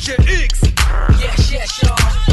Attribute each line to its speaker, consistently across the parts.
Speaker 1: DJ X.
Speaker 2: Yes, yes, y'all.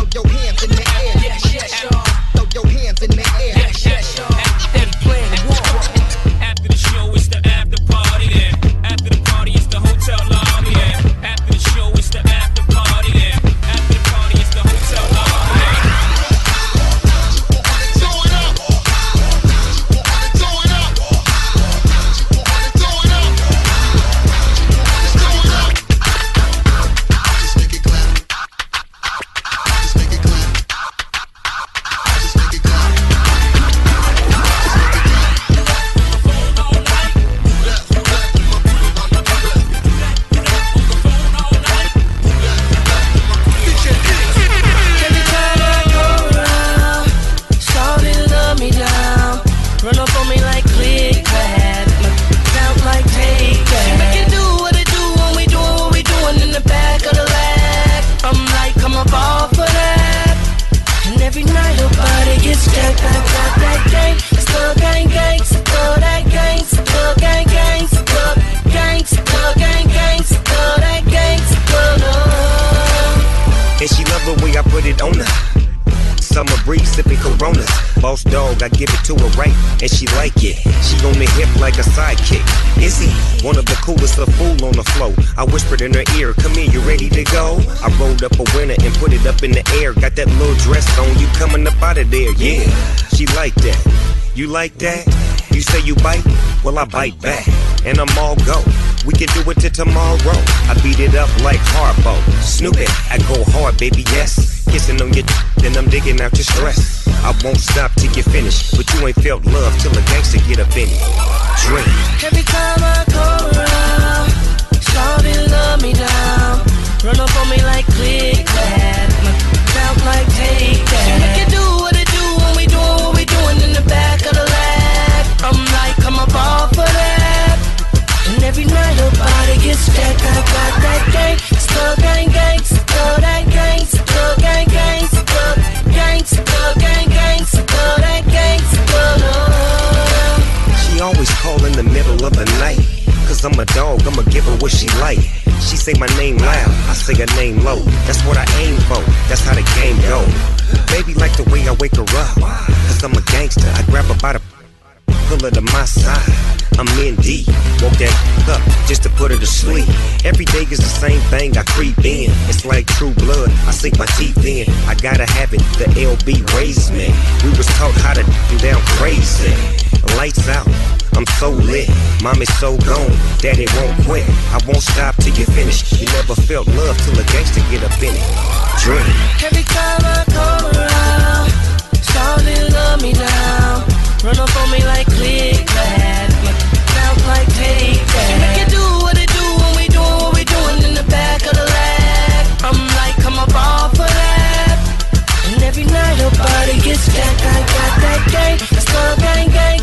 Speaker 2: Like that?
Speaker 3: You say you bite? Well, I bite back, name low. That's what I aim for, that's how the game go. Baby like the way I wake her up. Cause I'm a gangster, I grab her by the pull her to my side. I'm in deep, woke that up just to put her to sleep. Every day is the same thing, I creep in. It's like true blood, I sink my teeth in. I gotta have it, the LB raised me. We was taught how to do down crazy. Lights out, I'm so lit. Mommy's so gone, daddy won't quit. I won't stop till you finish. You never felt love till a gangster get up in it. Drink.
Speaker 2: Every time I come around, shawty love me down. Run up on me like click clack, count like take that. She make it do what it do when we doing what we doing in the back of the lag. I'm like, come up off of that. And every night her body gets jacked. I got that gang, still gang gang, gang,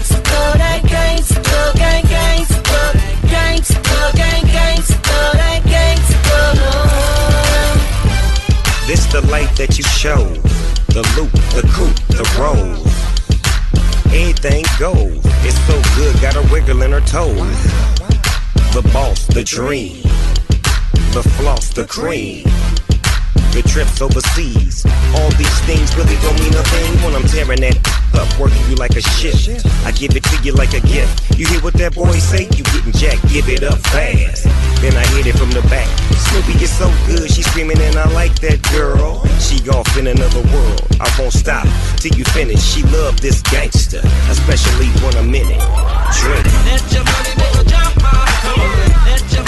Speaker 3: This the light that you show. The loop, the coupe, the roll. Anything goes. It's so good, got her wiggling her toes. The boss, the dream. The floss, the cream. The trips overseas. All these things really don't mean a thing when I'm tearing that up, working you like a shift. I give it to you like a gift. You hear what that boy say? You getting jacked, give it up fast. Then I hit it from the back. Snoopy is so good, she screaming and I like that girl. She off in another world. I won't stop till you finish. She love this gangster, especially when I'm in it. Drink.
Speaker 4: Let your money make a jump. Come on. Let your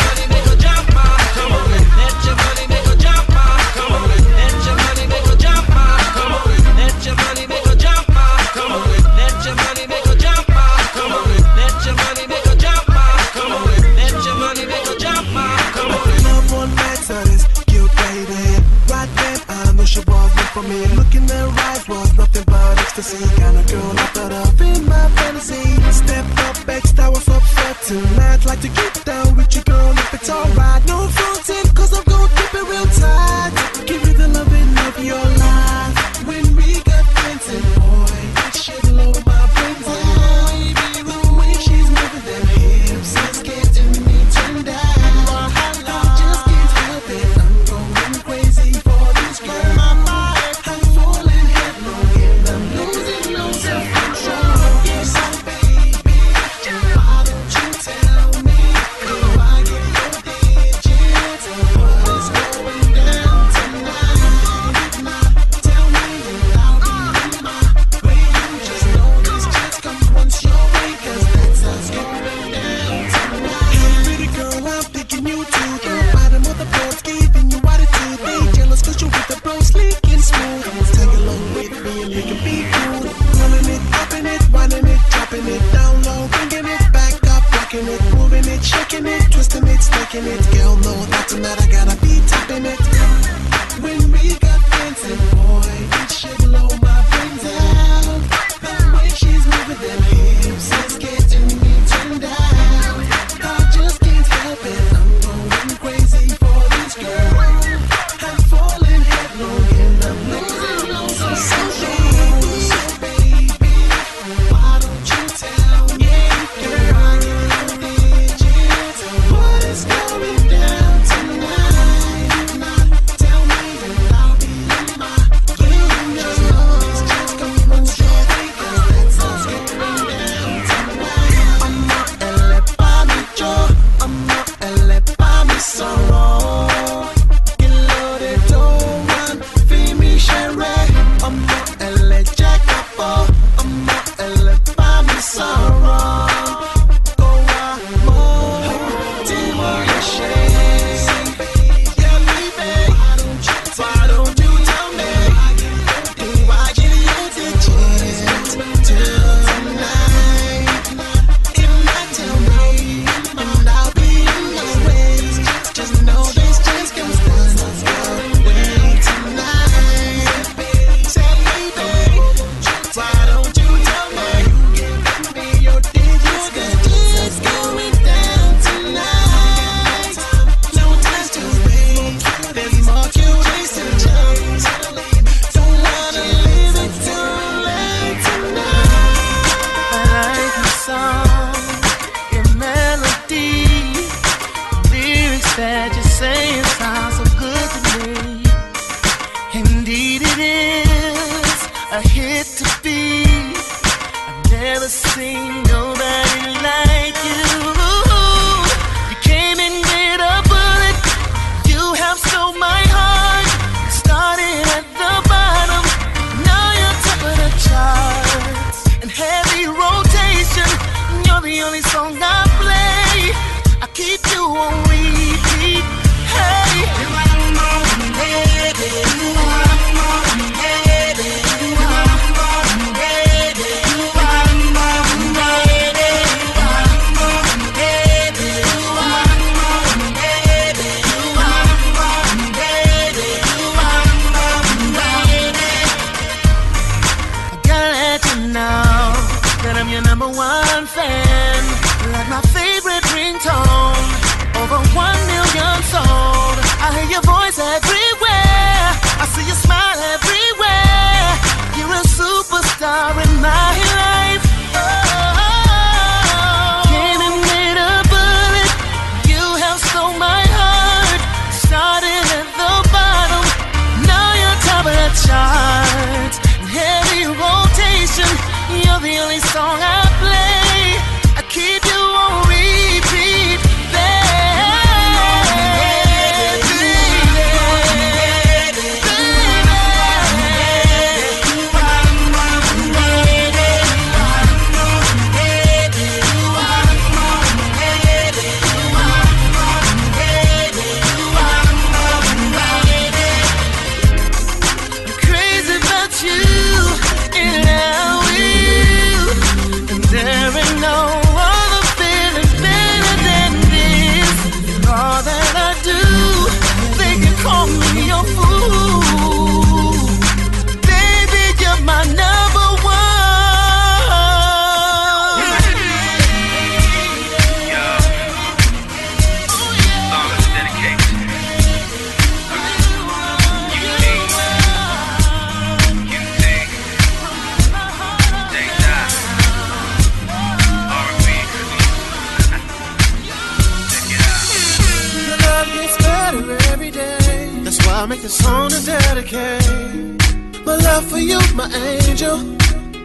Speaker 5: angel.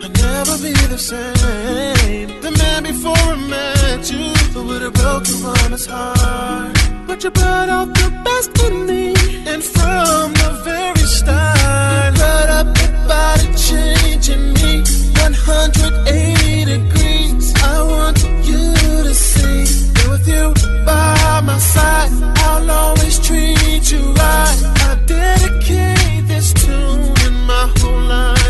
Speaker 5: I'd never be the same. The man before I met you, who would have broken on his heart. But you brought out the best in me, and from the very start, brought up the body changing me 180 degrees. I want you to see, and with you by my side, I'll always treat you right. I dedicate this tune in my whole life.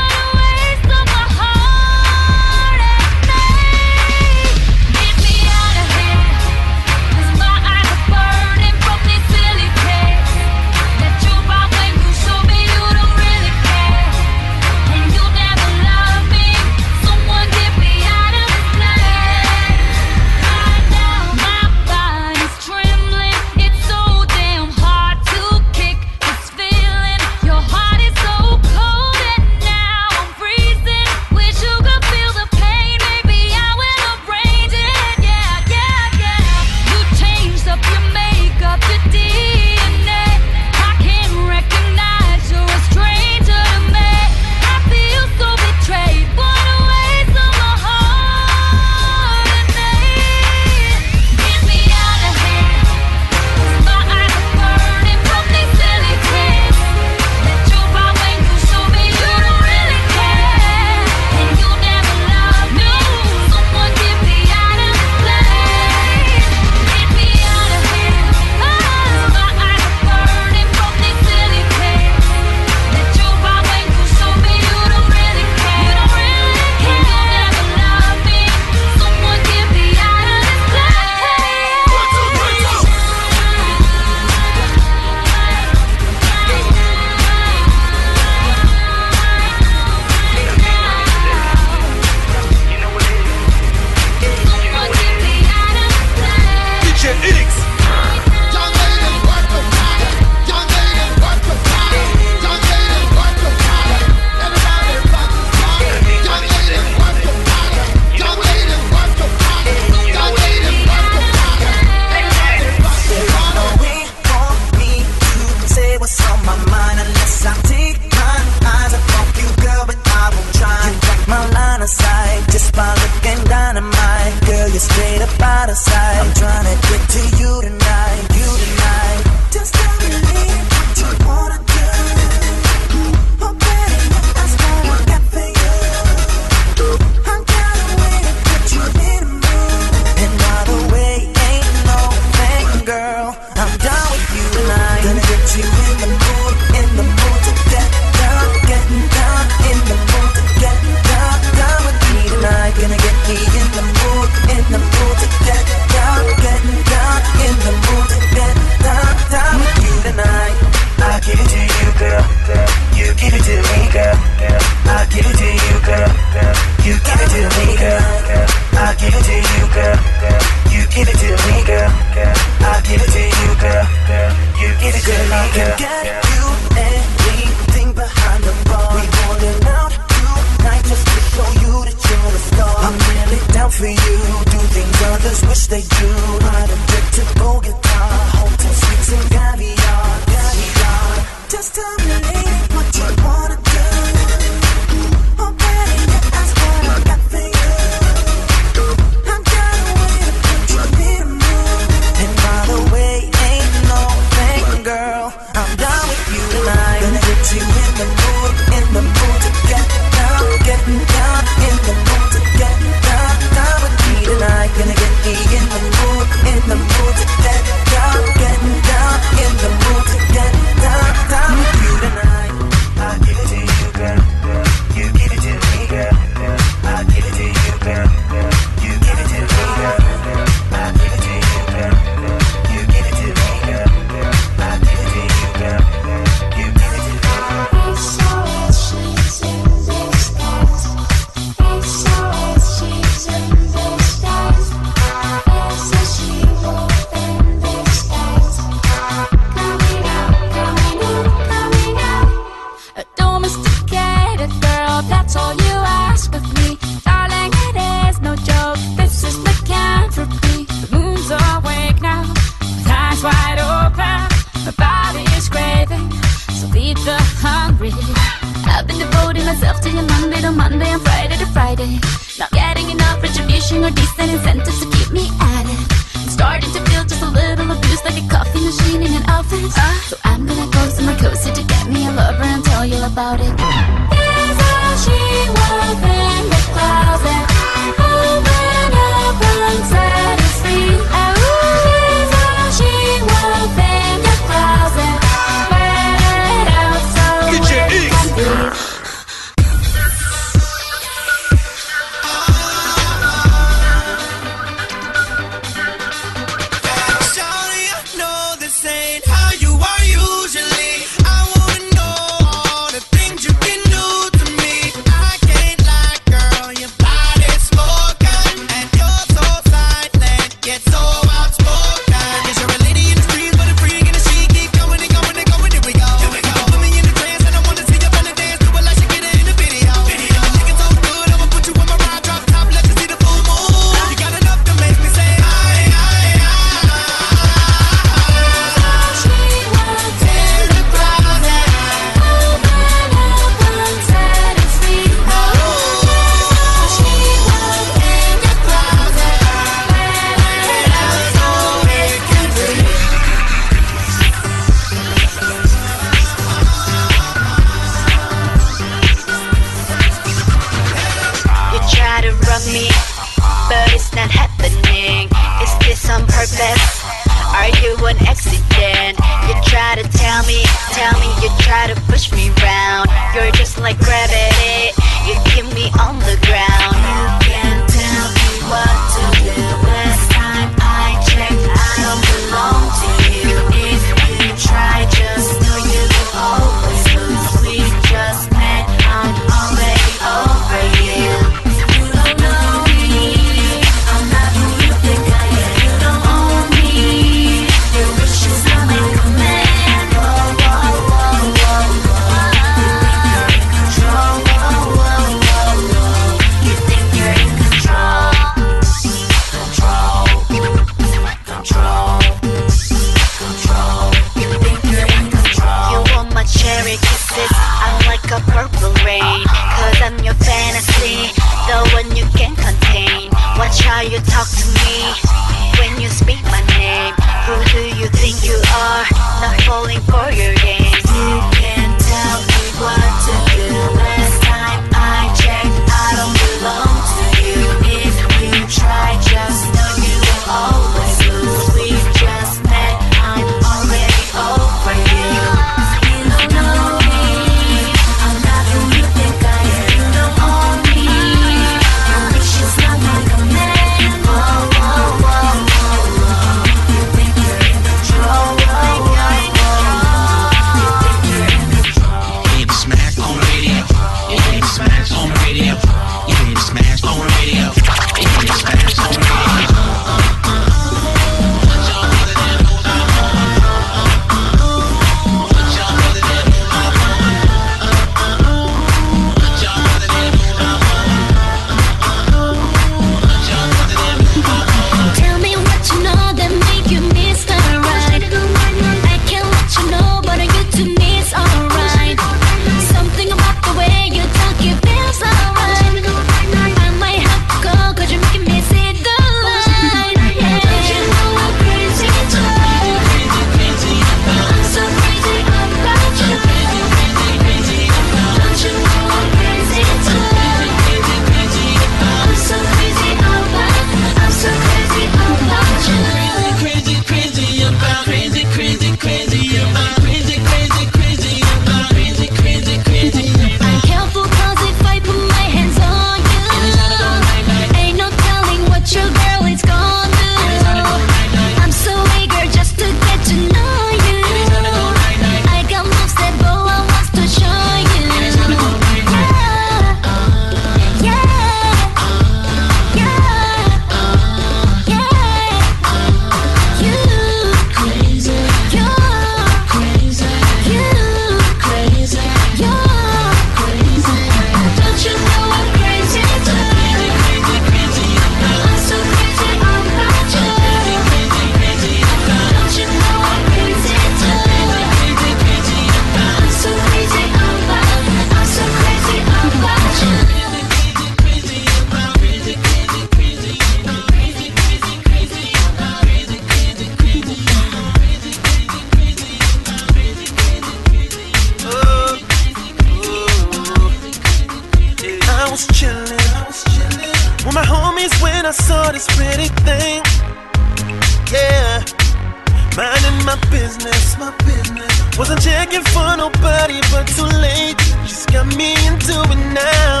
Speaker 5: begging for
Speaker 6: nobody but too late. She's got me into it now.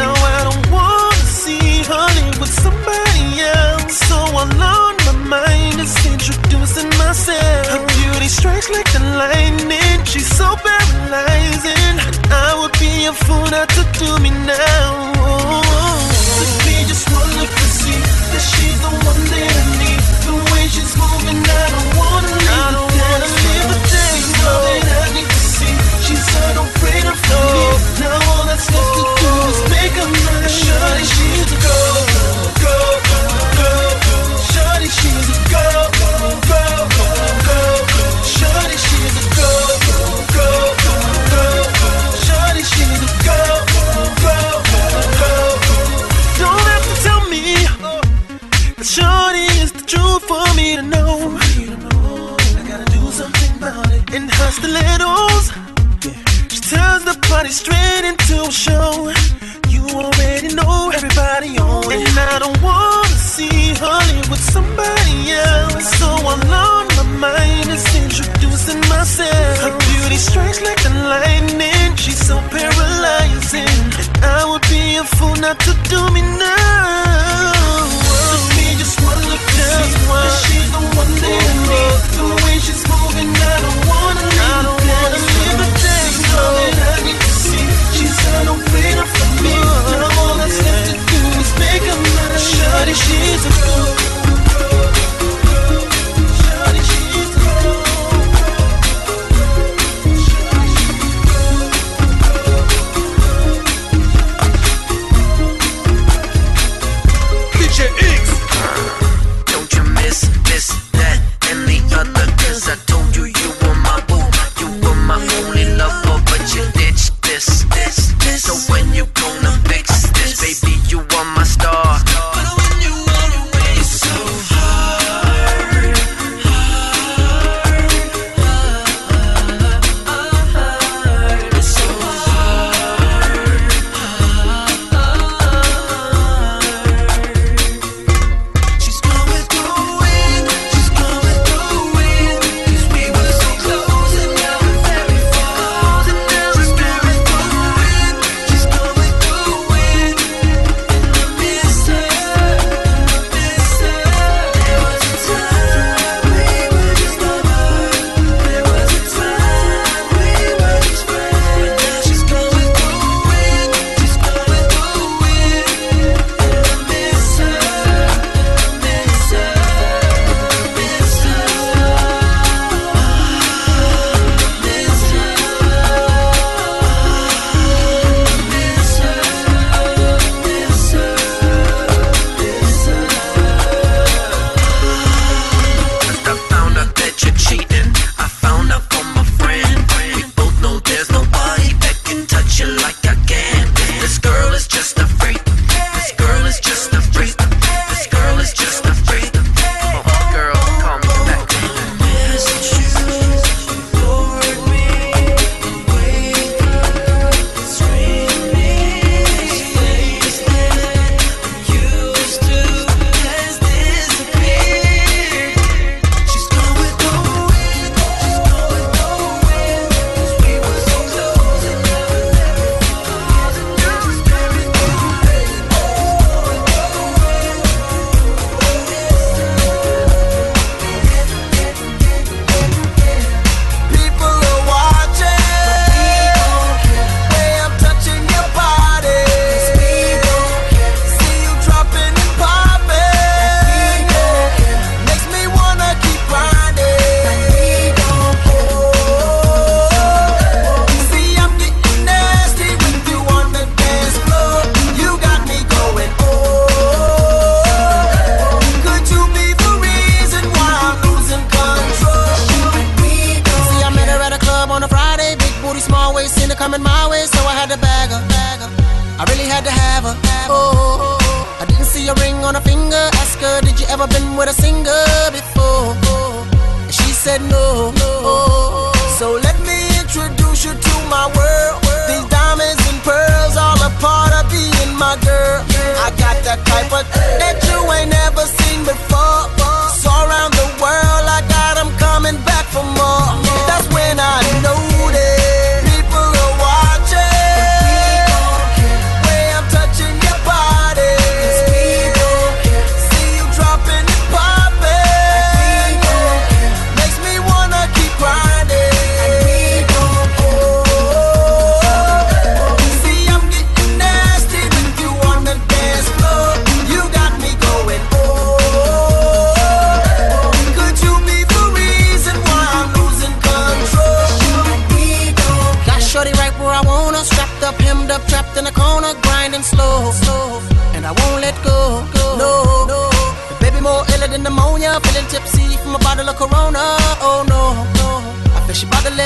Speaker 6: Now I don't wanna see honey with somebody else. So alone, my mind is introducing myself. Her beauty strikes like the lightning. She's so paralyzing. I would be a fool not to do me now. To be just one look to see that she's the one that. body straight into a show. You already know everybody on it. And I don't wanna see honey with somebody else. So all on my mind is introducing myself. Her beauty strikes like the lightning. She's so paralyzing. And I would be a fool not to do me now. Oh, me just wanna look down. She's the one that I need. The way she's moving, I don't wanna leave.
Speaker 7: what it is
Speaker 6: to go.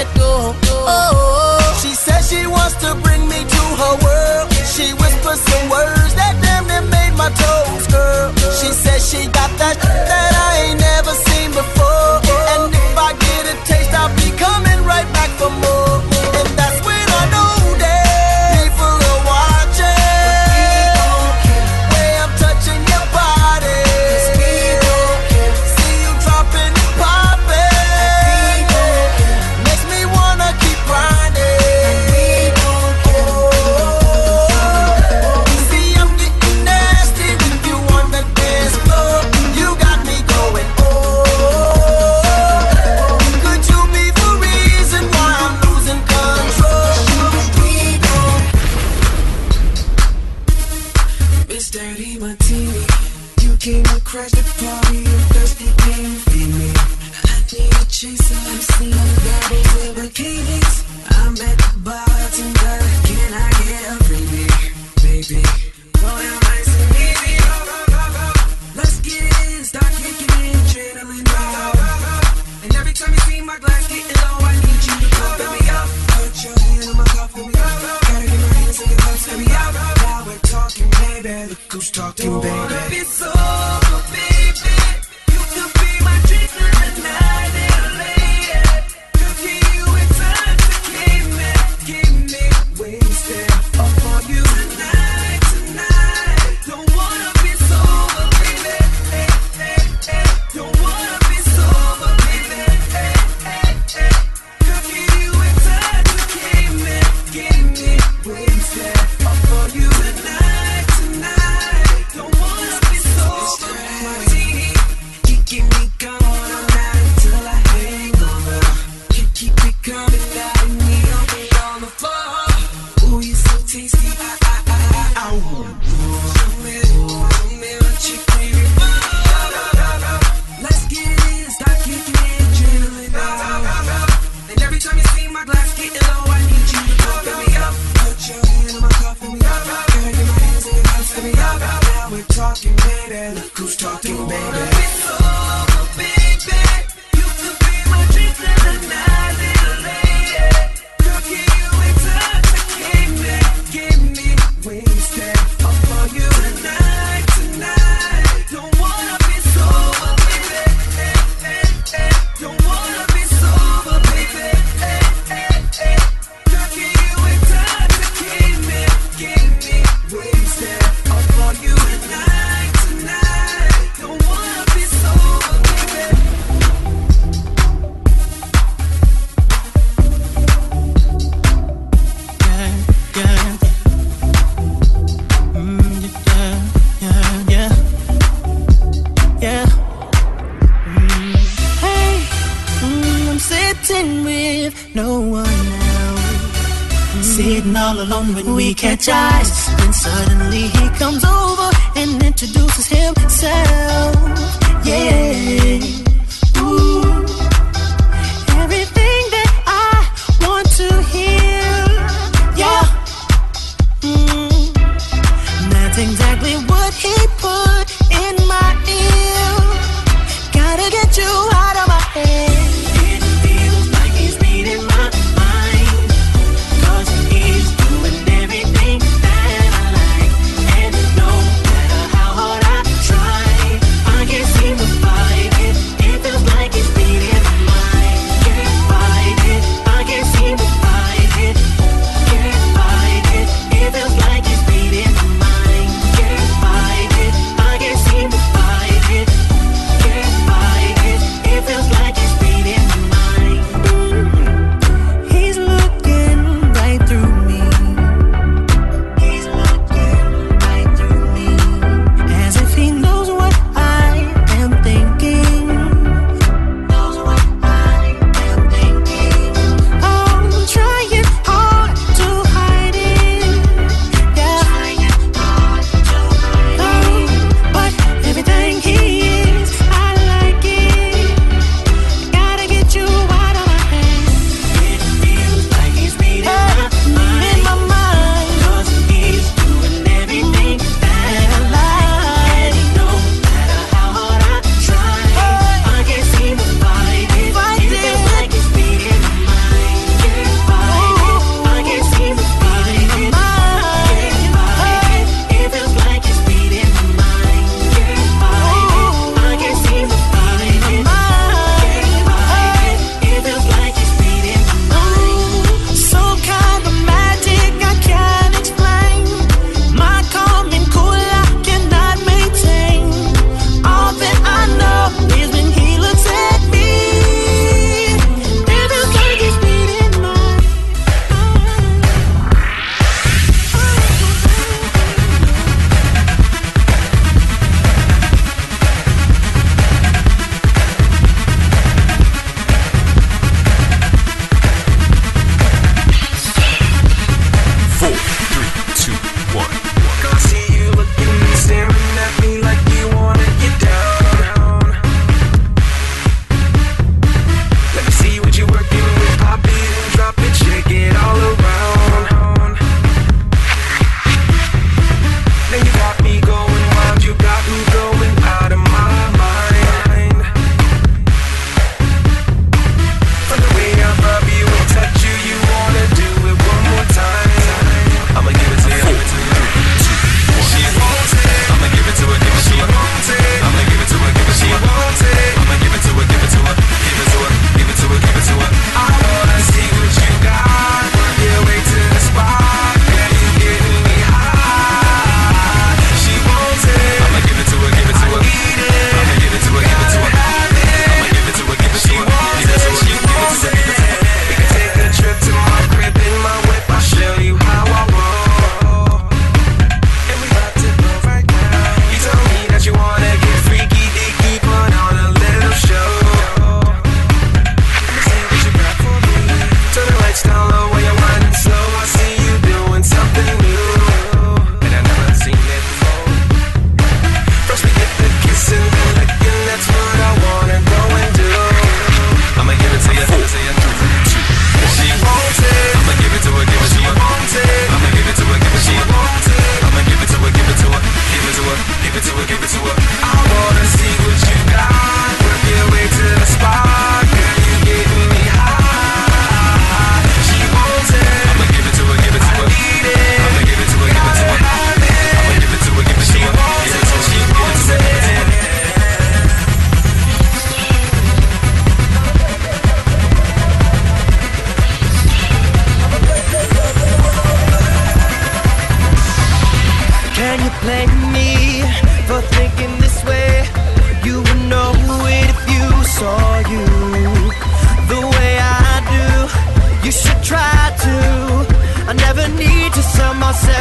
Speaker 6: that
Speaker 8: door. Oh, she says she wants to bring me to her world. She whispers some words that damn near made my toes curl. She says she got that that I ain't never seen before. And if I get a taste, I'll be coming right back for more.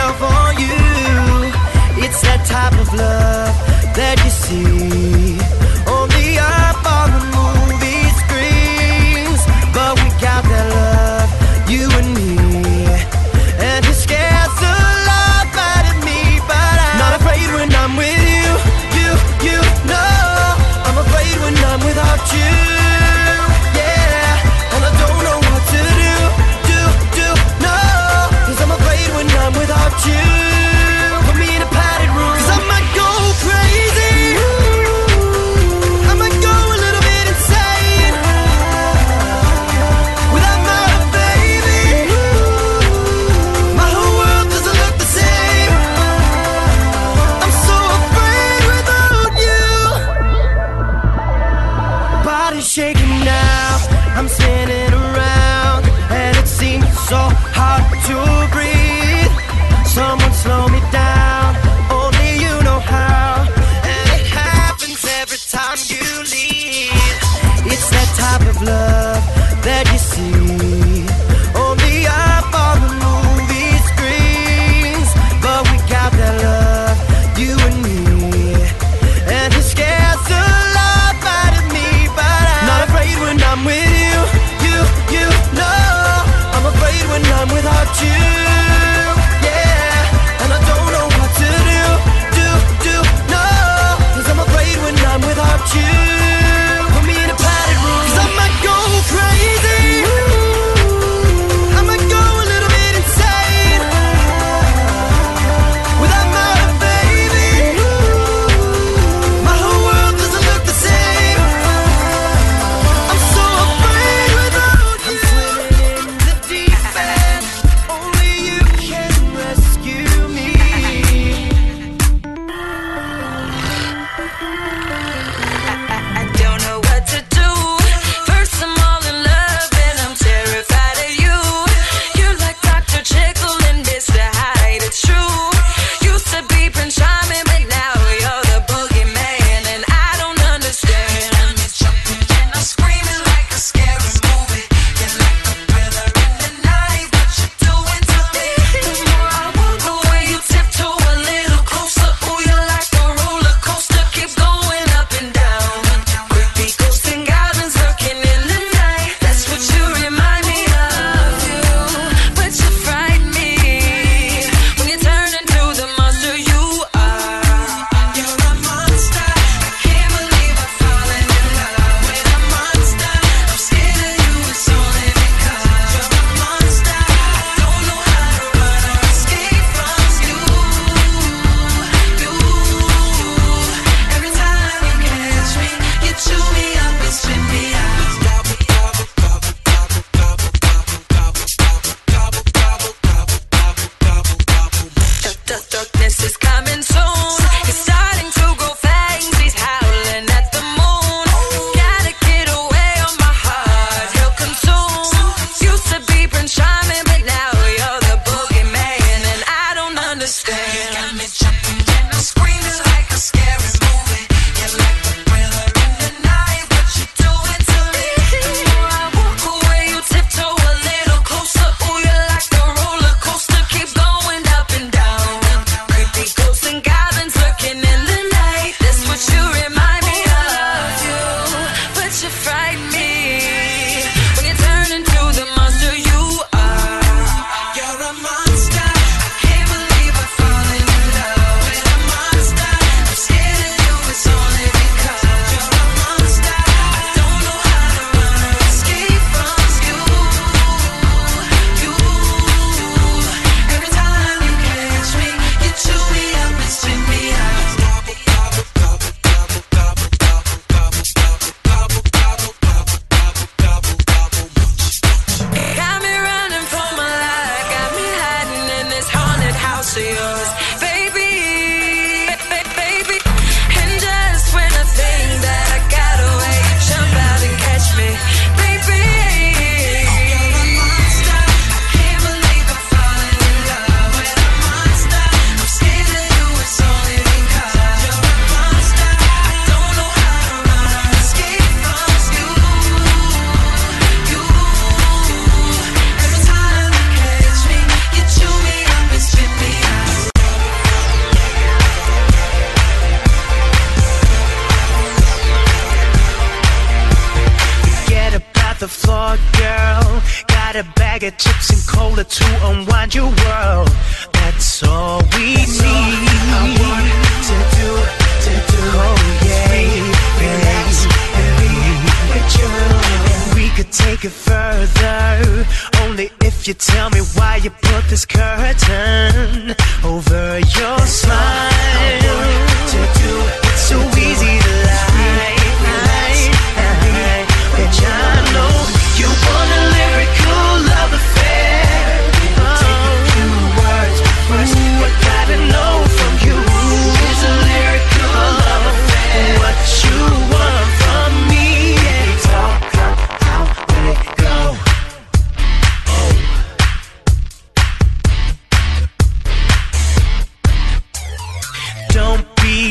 Speaker 7: Myself on you. It's that type of love that you see only up on the movie screens. But we got that love, you and me. And it scares the life out of me, but I'm not afraid when I'm with you. You, you know, I'm afraid when I'm without you.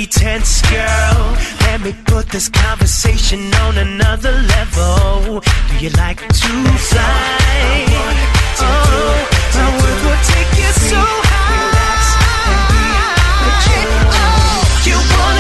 Speaker 9: pretense, girl. Let me put this conversation on another level. Do you like to fly? To oh, my words will take you so high.
Speaker 10: And be
Speaker 7: Oh,
Speaker 6: you
Speaker 11: wanna.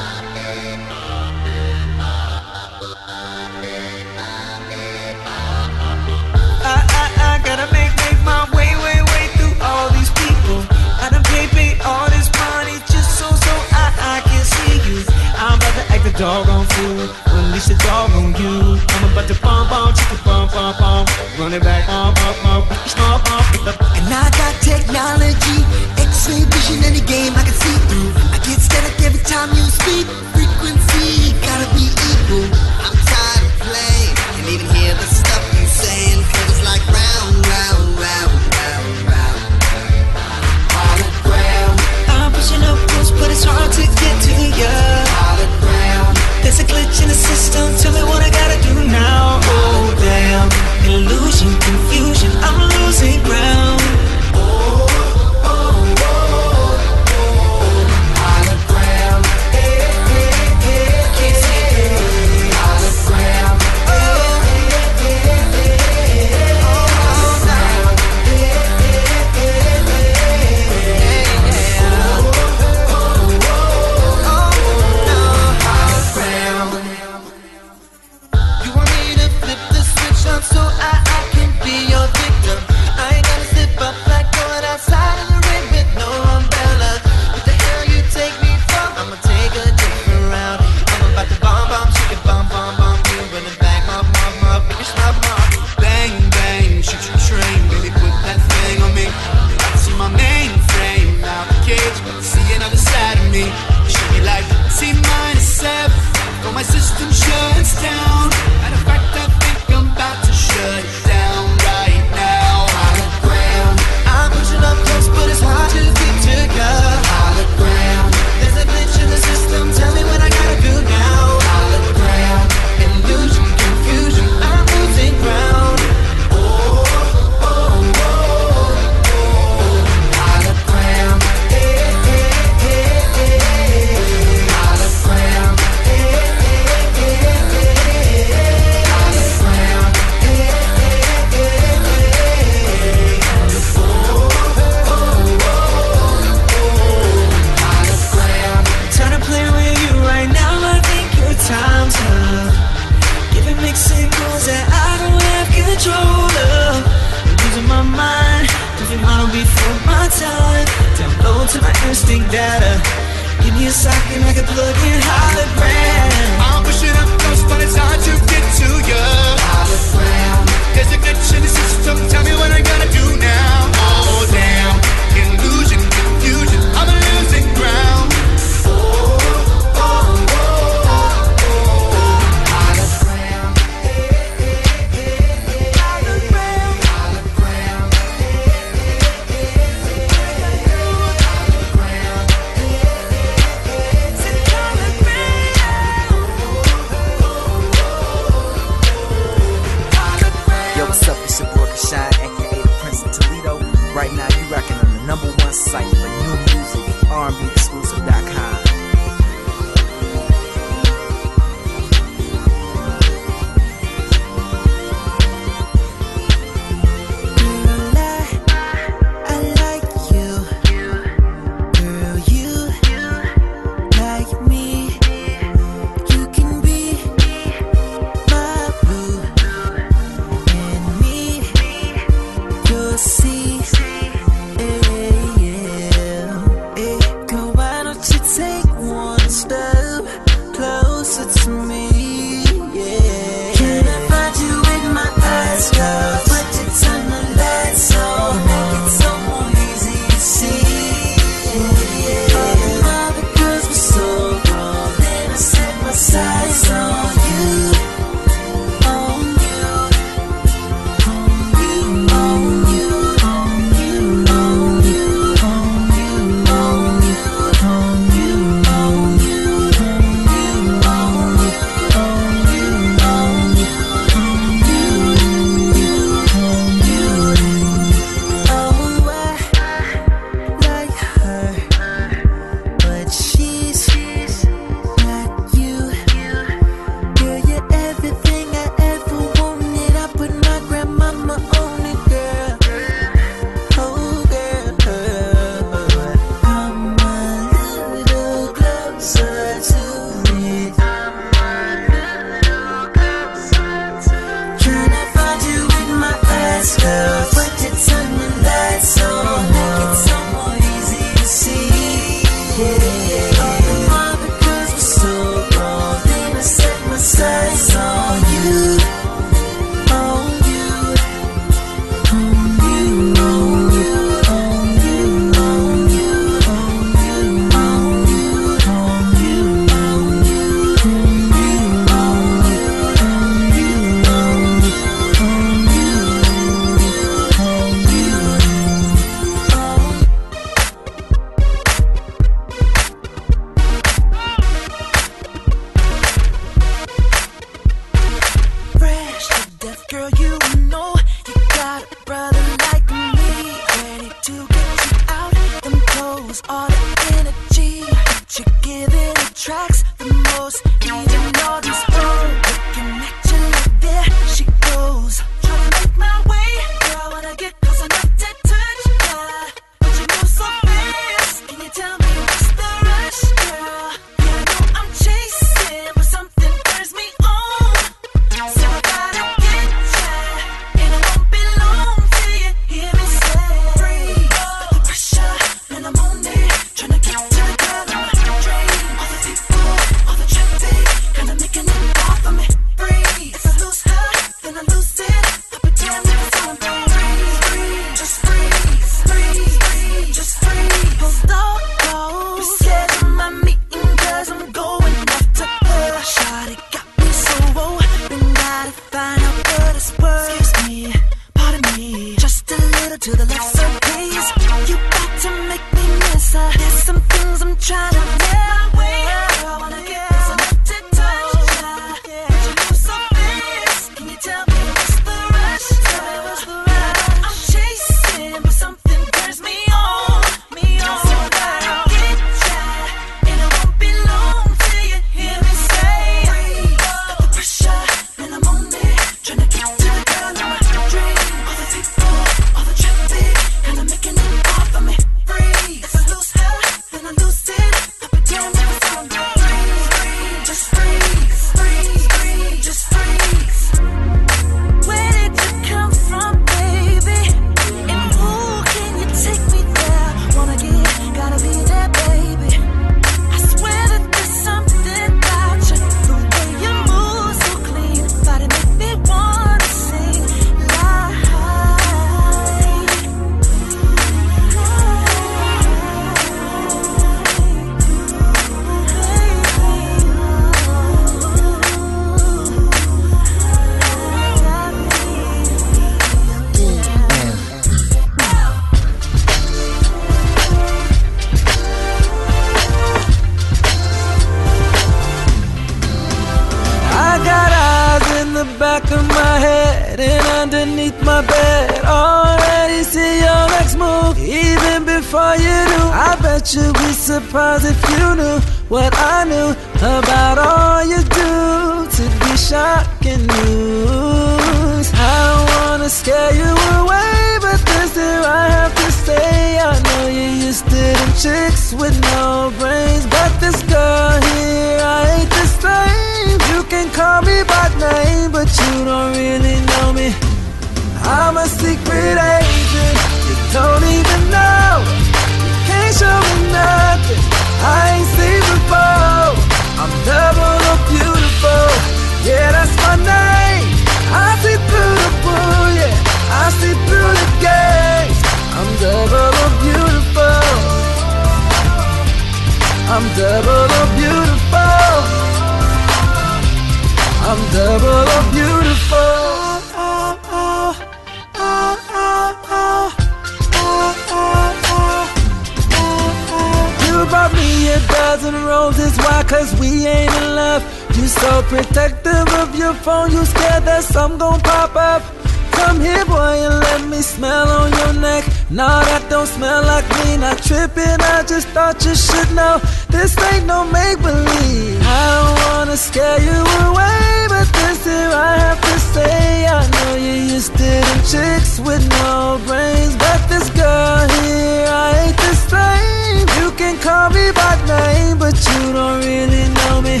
Speaker 12: scare you away, but this here I have to say. I know you used to them chicks with no brains, but this girl here, I ain't the same. You can call me by name, but you don't really know me.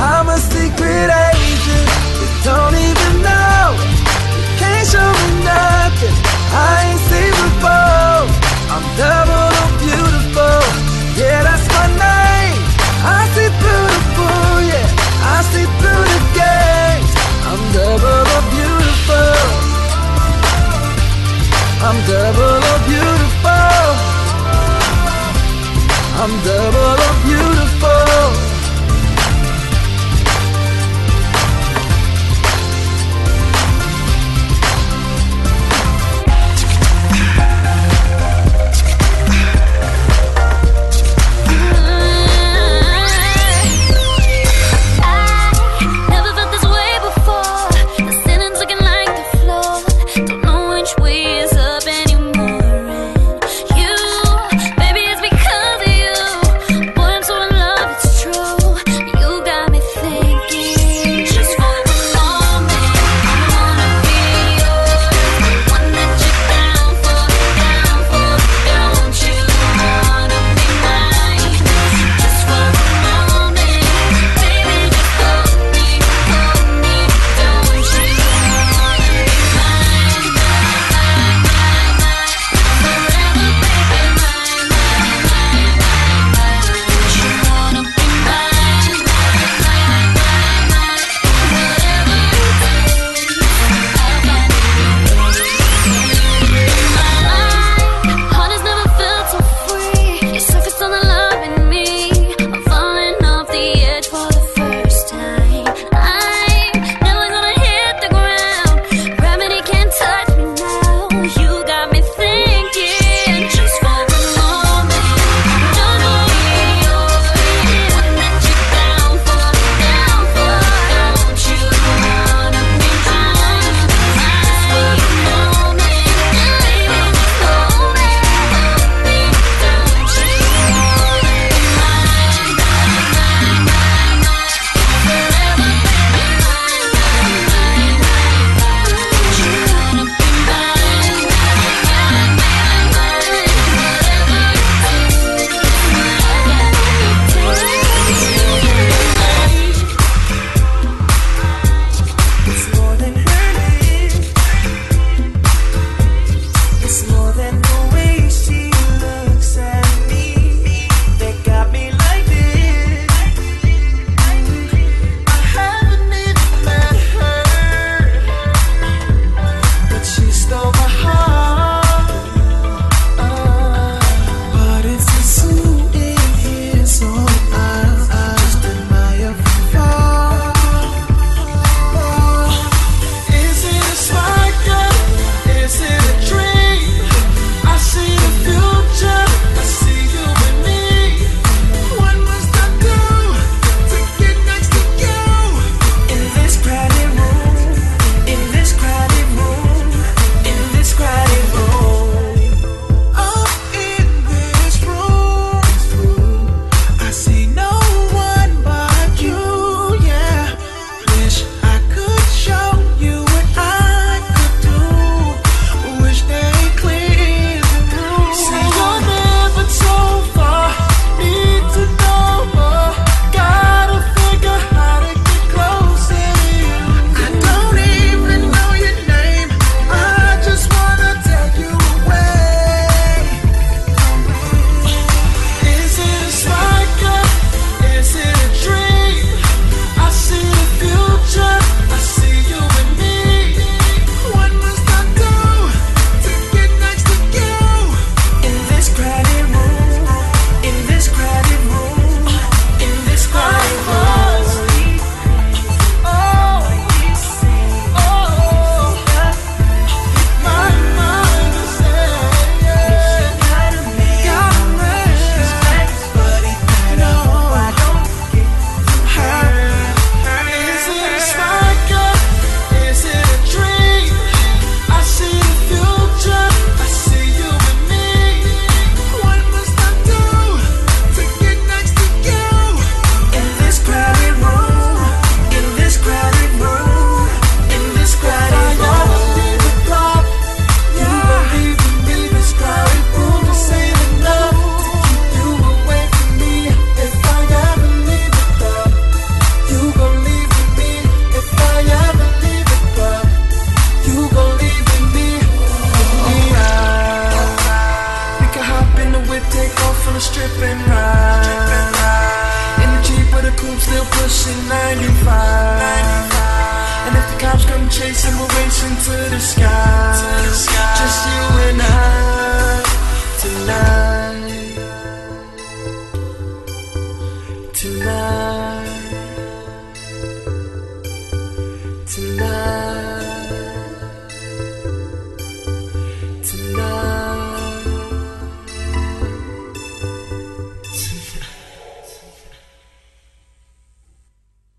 Speaker 12: I'm a secret agent, you don't even know. You can't show me nothing, I ain't seen before. I'm double beautiful, Yeah. I see through the gaze I'm double the beautiful. I'm double the beautiful. I'm double
Speaker 5: the beautiful